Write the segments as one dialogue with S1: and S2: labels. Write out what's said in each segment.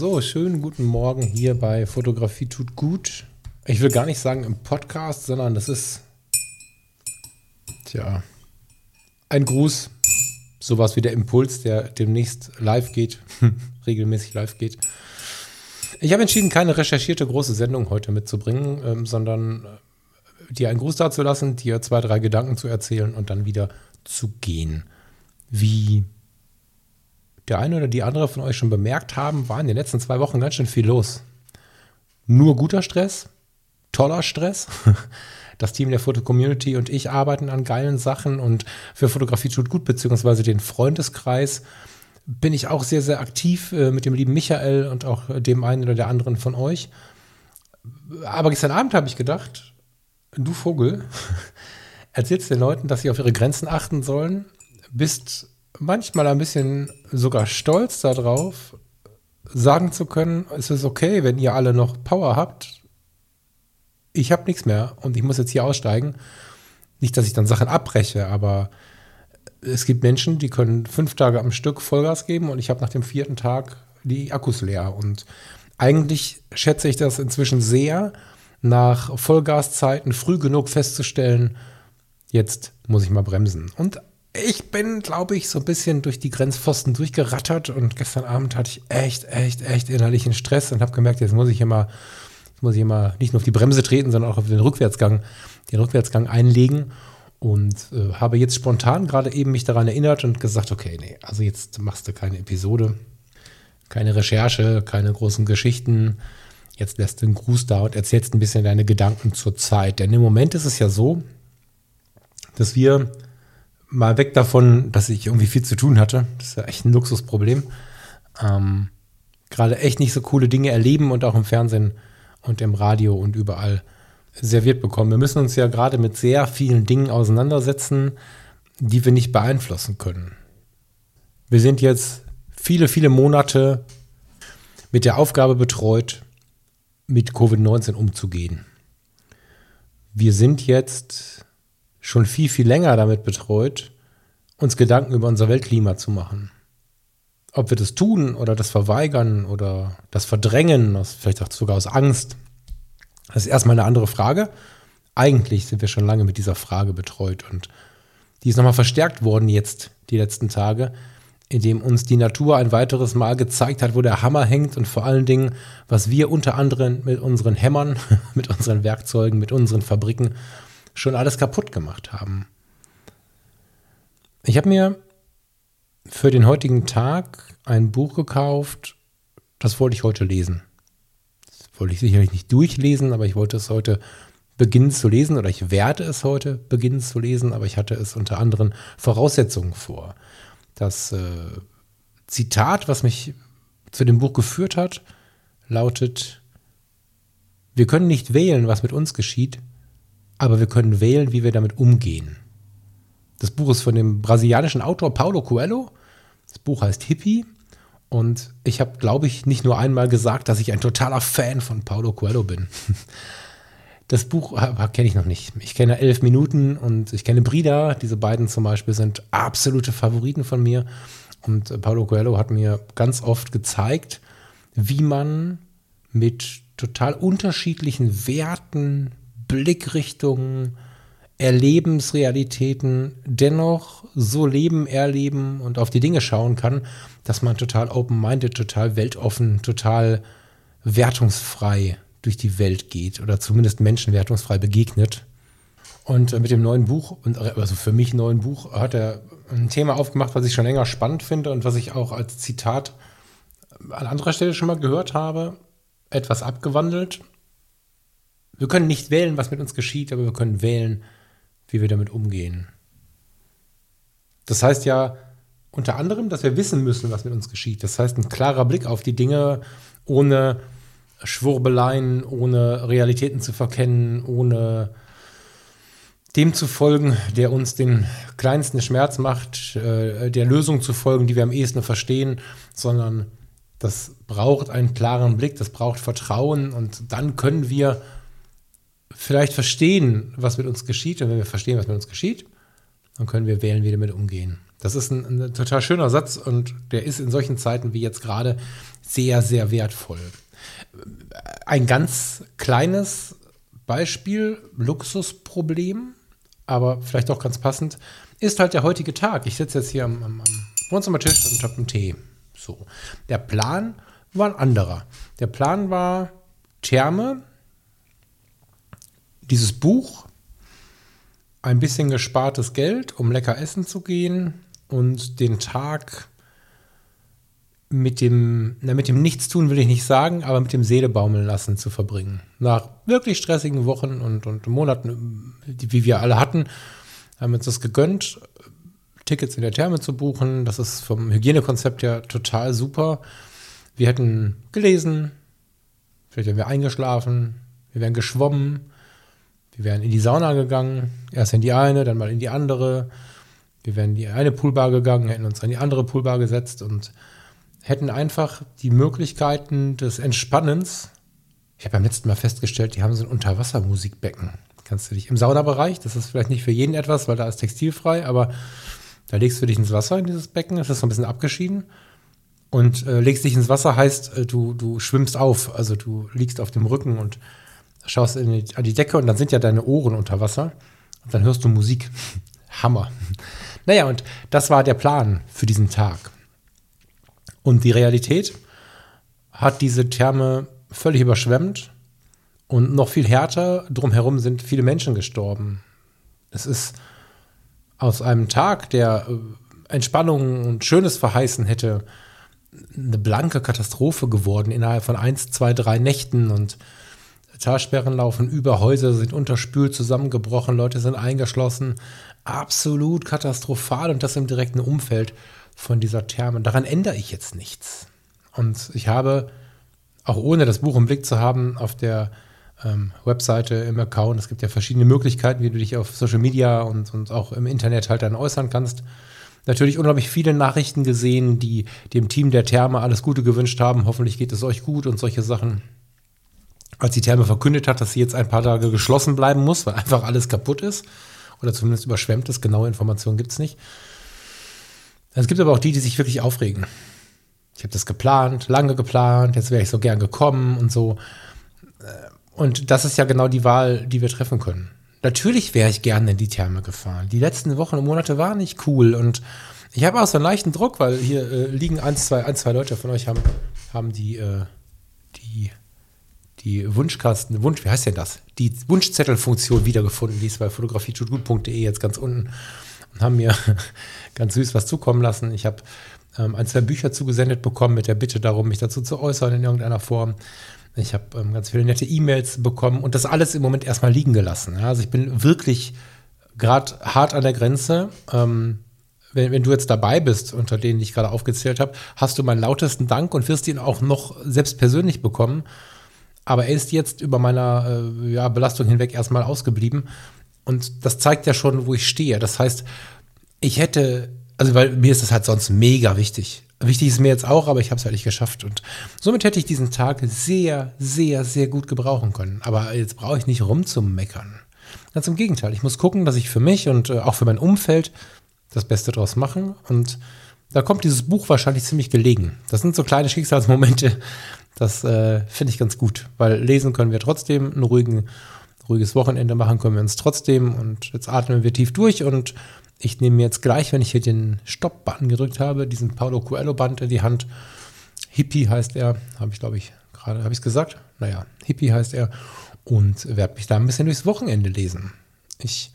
S1: So, schönen guten Morgen hier bei Fotografie tut gut. Ich will gar nicht sagen im Podcast, sondern das ist, tja, ein Gruß. Sowas wie der Impuls, der demnächst live geht, regelmäßig live geht. Ich habe entschieden, keine recherchierte große Sendung heute mitzubringen, ähm, sondern äh, dir einen Gruß dazulassen, dir zwei, drei Gedanken zu erzählen und dann wieder zu gehen. Wie der eine oder die andere von euch schon bemerkt haben, war in den letzten zwei Wochen ganz schön viel los. Nur guter Stress, toller Stress. Das Team der Foto-Community und ich arbeiten an geilen Sachen und für Fotografie tut gut, beziehungsweise den Freundeskreis bin ich auch sehr, sehr aktiv äh, mit dem lieben Michael und auch dem einen oder der anderen von euch. Aber gestern Abend habe ich gedacht, du Vogel, erzählst den Leuten, dass sie auf ihre Grenzen achten sollen, bist manchmal ein bisschen sogar stolz darauf, sagen zu können, es ist okay, wenn ihr alle noch Power habt. Ich habe nichts mehr und ich muss jetzt hier aussteigen. Nicht, dass ich dann Sachen abbreche, aber es gibt Menschen, die können fünf Tage am Stück Vollgas geben und ich habe nach dem vierten Tag die Akkus leer. Und eigentlich schätze ich das inzwischen sehr, nach Vollgaszeiten früh genug festzustellen, jetzt muss ich mal bremsen. Und ich bin, glaube ich, so ein bisschen durch die Grenzpfosten durchgerattert und gestern Abend hatte ich echt, echt, echt innerlichen Stress und habe gemerkt, jetzt muss ich immer, jetzt muss ich immer nicht nur auf die Bremse treten, sondern auch auf den Rückwärtsgang, den Rückwärtsgang einlegen und äh, habe jetzt spontan gerade eben mich daran erinnert und gesagt, okay, nee, also jetzt machst du keine Episode, keine Recherche, keine großen Geschichten. Jetzt lässt du einen Gruß da und erzählst ein bisschen deine Gedanken zur Zeit. Denn im Moment ist es ja so, dass wir mal weg davon, dass ich irgendwie viel zu tun hatte. Das ist ja echt ein Luxusproblem. Ähm, Gerade echt nicht so coole Dinge erleben und auch im Fernsehen und im Radio und überall serviert bekommen. Wir müssen uns ja gerade mit sehr vielen Dingen auseinandersetzen, die wir nicht beeinflussen können. Wir sind jetzt viele, viele Monate mit der Aufgabe betreut, mit Covid-19 umzugehen. Wir sind jetzt schon viel, viel länger damit betreut, uns Gedanken über unser Weltklima zu machen. Ob wir das tun oder das verweigern oder das verdrängen, vielleicht auch sogar aus Angst, das ist erstmal eine andere Frage. Eigentlich sind wir schon lange mit dieser Frage betreut und die ist nochmal verstärkt worden jetzt die letzten Tage, indem uns die Natur ein weiteres Mal gezeigt hat, wo der Hammer hängt und vor allen Dingen, was wir unter anderem mit unseren Hämmern, mit unseren Werkzeugen, mit unseren Fabriken schon alles kaputt gemacht haben. Ich habe mir für den heutigen Tag ein Buch gekauft, das wollte ich heute lesen. Das wollte ich sicherlich nicht durchlesen, aber ich wollte es heute beginnen zu lesen oder ich werde es heute beginnen zu lesen, aber ich hatte es unter anderen Voraussetzungen vor. Das äh, Zitat, was mich zu dem Buch geführt hat, lautet, wir können nicht wählen, was mit uns geschieht, aber wir können wählen, wie wir damit umgehen. Das Buch ist von dem brasilianischen Autor Paulo Coelho. Das Buch heißt Hippie. Und ich habe, glaube ich, nicht nur einmal gesagt, dass ich ein totaler Fan von Paulo Coelho bin. Das Buch kenne ich noch nicht. Ich kenne Elf Minuten und ich kenne Brida. Diese beiden zum Beispiel sind absolute Favoriten von mir. Und Paulo Coelho hat mir ganz oft gezeigt, wie man mit total unterschiedlichen Werten, Blickrichtungen, Erlebensrealitäten dennoch so leben, erleben und auf die Dinge schauen kann, dass man total open-minded, total weltoffen, total wertungsfrei durch die Welt geht oder zumindest Menschen wertungsfrei begegnet. Und mit dem neuen Buch, also für mich neuen Buch, hat er ein Thema aufgemacht, was ich schon länger spannend finde und was ich auch als Zitat an anderer Stelle schon mal gehört habe, etwas abgewandelt. Wir können nicht wählen, was mit uns geschieht, aber wir können wählen, wie wir damit umgehen. Das heißt ja, unter anderem, dass wir wissen müssen, was mit uns geschieht. Das heißt, ein klarer Blick auf die Dinge ohne Schwurbeleien, ohne Realitäten zu verkennen, ohne dem zu folgen, der uns den kleinsten Schmerz macht, äh, der Lösung zu folgen, die wir am ehesten verstehen, sondern das braucht einen klaren Blick, das braucht Vertrauen und dann können wir vielleicht verstehen, was mit uns geschieht. Und wenn wir verstehen, was mit uns geschieht, dann können wir wählen, wie wir damit umgehen. Das ist ein, ein total schöner Satz und der ist in solchen Zeiten wie jetzt gerade sehr, sehr wertvoll. Ein ganz kleines Beispiel, Luxusproblem, aber vielleicht auch ganz passend, ist halt der heutige Tag. Ich sitze jetzt hier am, am, am Wohnzimmertisch und habe einen Tee. So. Der Plan war ein anderer. Der Plan war Therme, dieses Buch, ein bisschen gespartes Geld, um lecker essen zu gehen und den Tag mit dem, na, mit dem Nichtstun will ich nicht sagen, aber mit dem Seele baumeln lassen zu verbringen. Nach wirklich stressigen Wochen und, und Monaten, die, wie wir alle hatten, haben wir uns das gegönnt, Tickets in der Therme zu buchen. Das ist vom Hygienekonzept her total super. Wir hätten gelesen, vielleicht wären wir eingeschlafen, wir wären geschwommen, wir wären in die Sauna gegangen, erst in die eine, dann mal in die andere. Wir wären in die eine Poolbar gegangen, hätten uns an die andere Poolbar gesetzt und hätten einfach die Möglichkeiten des Entspannens. Ich habe beim letzten Mal festgestellt, die haben so ein Unterwassermusikbecken. Kannst du dich im Saunabereich, das ist vielleicht nicht für jeden etwas, weil da ist textilfrei, aber da legst du dich ins Wasser in dieses Becken, das ist so ein bisschen abgeschieden. Und äh, legst dich ins Wasser heißt, äh, du, du schwimmst auf, also du liegst auf dem Rücken und schaust die, an die Decke und dann sind ja deine Ohren unter Wasser und dann hörst du Musik. Hammer. Naja, und das war der Plan für diesen Tag. Und die Realität hat diese Therme völlig überschwemmt und noch viel härter, drumherum sind viele Menschen gestorben. Es ist aus einem Tag, der äh, Entspannung und Schönes verheißen hätte, eine blanke Katastrophe geworden innerhalb von eins, zwei, drei Nächten und Talsperren laufen über, Häuser sind unterspült, zusammengebrochen, Leute sind eingeschlossen. Absolut katastrophal und das im direkten Umfeld von dieser Therme. Daran ändere ich jetzt nichts. Und ich habe, auch ohne das Buch im Blick zu haben, auf der ähm, Webseite im Account, es gibt ja verschiedene Möglichkeiten, wie du dich auf Social Media und, und auch im Internet halt dann äußern kannst. Natürlich unglaublich viele Nachrichten gesehen, die dem Team der Therme alles Gute gewünscht haben. Hoffentlich geht es euch gut und solche Sachen. Als die Therme verkündet hat, dass sie jetzt ein paar Tage geschlossen bleiben muss, weil einfach alles kaputt ist oder zumindest überschwemmt ist, genaue Informationen gibt es nicht, es gibt aber auch die, die sich wirklich aufregen. Ich habe das geplant, lange geplant, jetzt wäre ich so gern gekommen und so. Und das ist ja genau die Wahl, die wir treffen können. Natürlich wäre ich gerne in die Therme gefahren. Die letzten Wochen und Monate waren nicht cool und ich habe auch so einen leichten Druck, weil hier äh, liegen ein zwei, ein, zwei Leute von euch haben, haben die, äh, die, die Wunschkasten, Wunsch, wie heißt denn das? Die Wunschzettelfunktion wiedergefunden, die ist bei fotografietutgut.de jetzt ganz unten und haben mir ganz süß was zukommen lassen. Ich habe ähm, ein, zwei Bücher zugesendet bekommen mit der Bitte darum, mich dazu zu äußern in irgendeiner Form. Ich habe ähm, ganz viele nette E-Mails bekommen und das alles im Moment erstmal liegen gelassen. Ja? Also ich bin wirklich gerade hart an der Grenze. Ähm, wenn, wenn, du jetzt dabei bist, unter denen ich gerade aufgezählt habe, hast du meinen lautesten Dank und wirst ihn auch noch selbst persönlich bekommen. Aber er ist jetzt über meiner äh, ja, Belastung hinweg erstmal ausgeblieben. Und das zeigt ja schon, wo ich stehe. Das heißt, ich hätte, also weil mir ist das halt sonst mega wichtig. Wichtig ist mir jetzt auch, aber ich habe es halt nicht geschafft. Und somit hätte ich diesen Tag sehr, sehr, sehr gut gebrauchen können. Aber jetzt brauche ich nicht rumzumeckern. Ganz im Gegenteil. Ich muss gucken, dass ich für mich und äh, auch für mein Umfeld das Beste draus mache. Und da kommt dieses Buch wahrscheinlich ziemlich gelegen. Das sind so kleine Schicksalsmomente. Das äh, finde ich ganz gut, weil lesen können wir trotzdem einen ruhigen ruhiges Wochenende machen können wir uns trotzdem. Und jetzt atmen wir tief durch und ich nehme jetzt gleich, wenn ich hier den Stopp-Button gedrückt habe, diesen Paulo Coelho-Band in die Hand. Hippie heißt er, habe ich glaube ich gerade, habe ich es gesagt? Naja, Hippie heißt er und werde mich da ein bisschen durchs Wochenende lesen. Ich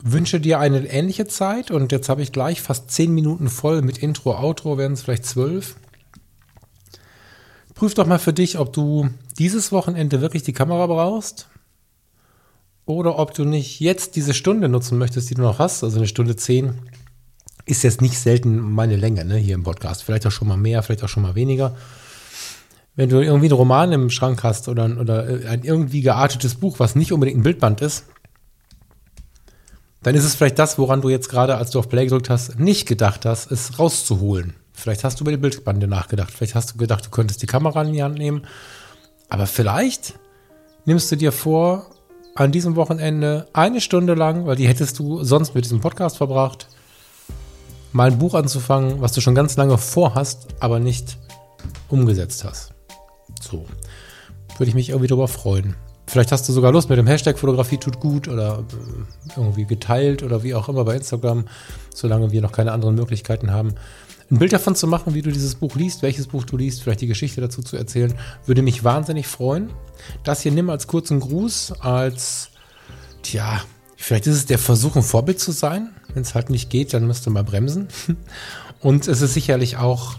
S1: wünsche dir eine ähnliche Zeit und jetzt habe ich gleich fast zehn Minuten voll mit Intro, Outro, werden es vielleicht zwölf. Prüf doch mal für dich, ob du dieses Wochenende wirklich die Kamera brauchst oder ob du nicht jetzt diese Stunde nutzen möchtest, die du noch hast, also eine Stunde zehn, ist jetzt nicht selten meine Länge ne, hier im Podcast. Vielleicht auch schon mal mehr, vielleicht auch schon mal weniger. Wenn du irgendwie einen Roman im Schrank hast oder, oder ein irgendwie geartetes Buch, was nicht unbedingt ein Bildband ist, dann ist es vielleicht das, woran du jetzt gerade, als du auf Play gedrückt hast, nicht gedacht hast, es rauszuholen. Vielleicht hast du über die Bildbande nachgedacht. Vielleicht hast du gedacht, du könntest die Kamera in die Hand nehmen. Aber vielleicht nimmst du dir vor, an diesem Wochenende eine Stunde lang, weil die hättest du sonst mit diesem Podcast verbracht, mal ein Buch anzufangen, was du schon ganz lange vorhast, aber nicht umgesetzt hast. So. Würde ich mich irgendwie darüber freuen. Vielleicht hast du sogar Lust mit dem Hashtag Fotografie tut gut oder äh, irgendwie geteilt oder wie auch immer bei Instagram, solange wir noch keine anderen Möglichkeiten haben. Ein Bild davon zu machen, wie du dieses Buch liest, welches Buch du liest, vielleicht die Geschichte dazu zu erzählen, würde mich wahnsinnig freuen. Das hier nimm als kurzen Gruß, als, tja, vielleicht ist es der Versuch, ein Vorbild zu sein. Wenn es halt nicht geht, dann müsst du mal bremsen. Und es ist sicherlich auch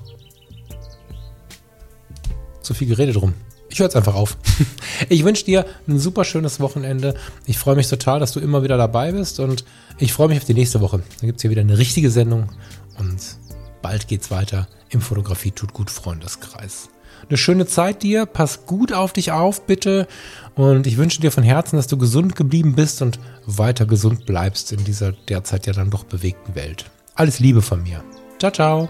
S1: zu viel geredet drum. Ich höre jetzt einfach auf. Ich wünsche dir ein super schönes Wochenende. Ich freue mich total, dass du immer wieder dabei bist und ich freue mich auf die nächste Woche. Dann gibt es hier wieder eine richtige Sendung und bald geht's weiter im Fotografie tut gut Freundeskreis. Eine schöne Zeit dir, pass gut auf dich auf, bitte. Und ich wünsche dir von Herzen, dass du gesund geblieben bist und weiter gesund bleibst in dieser derzeit ja dann doch bewegten Welt. Alles Liebe von mir. Ciao, ciao.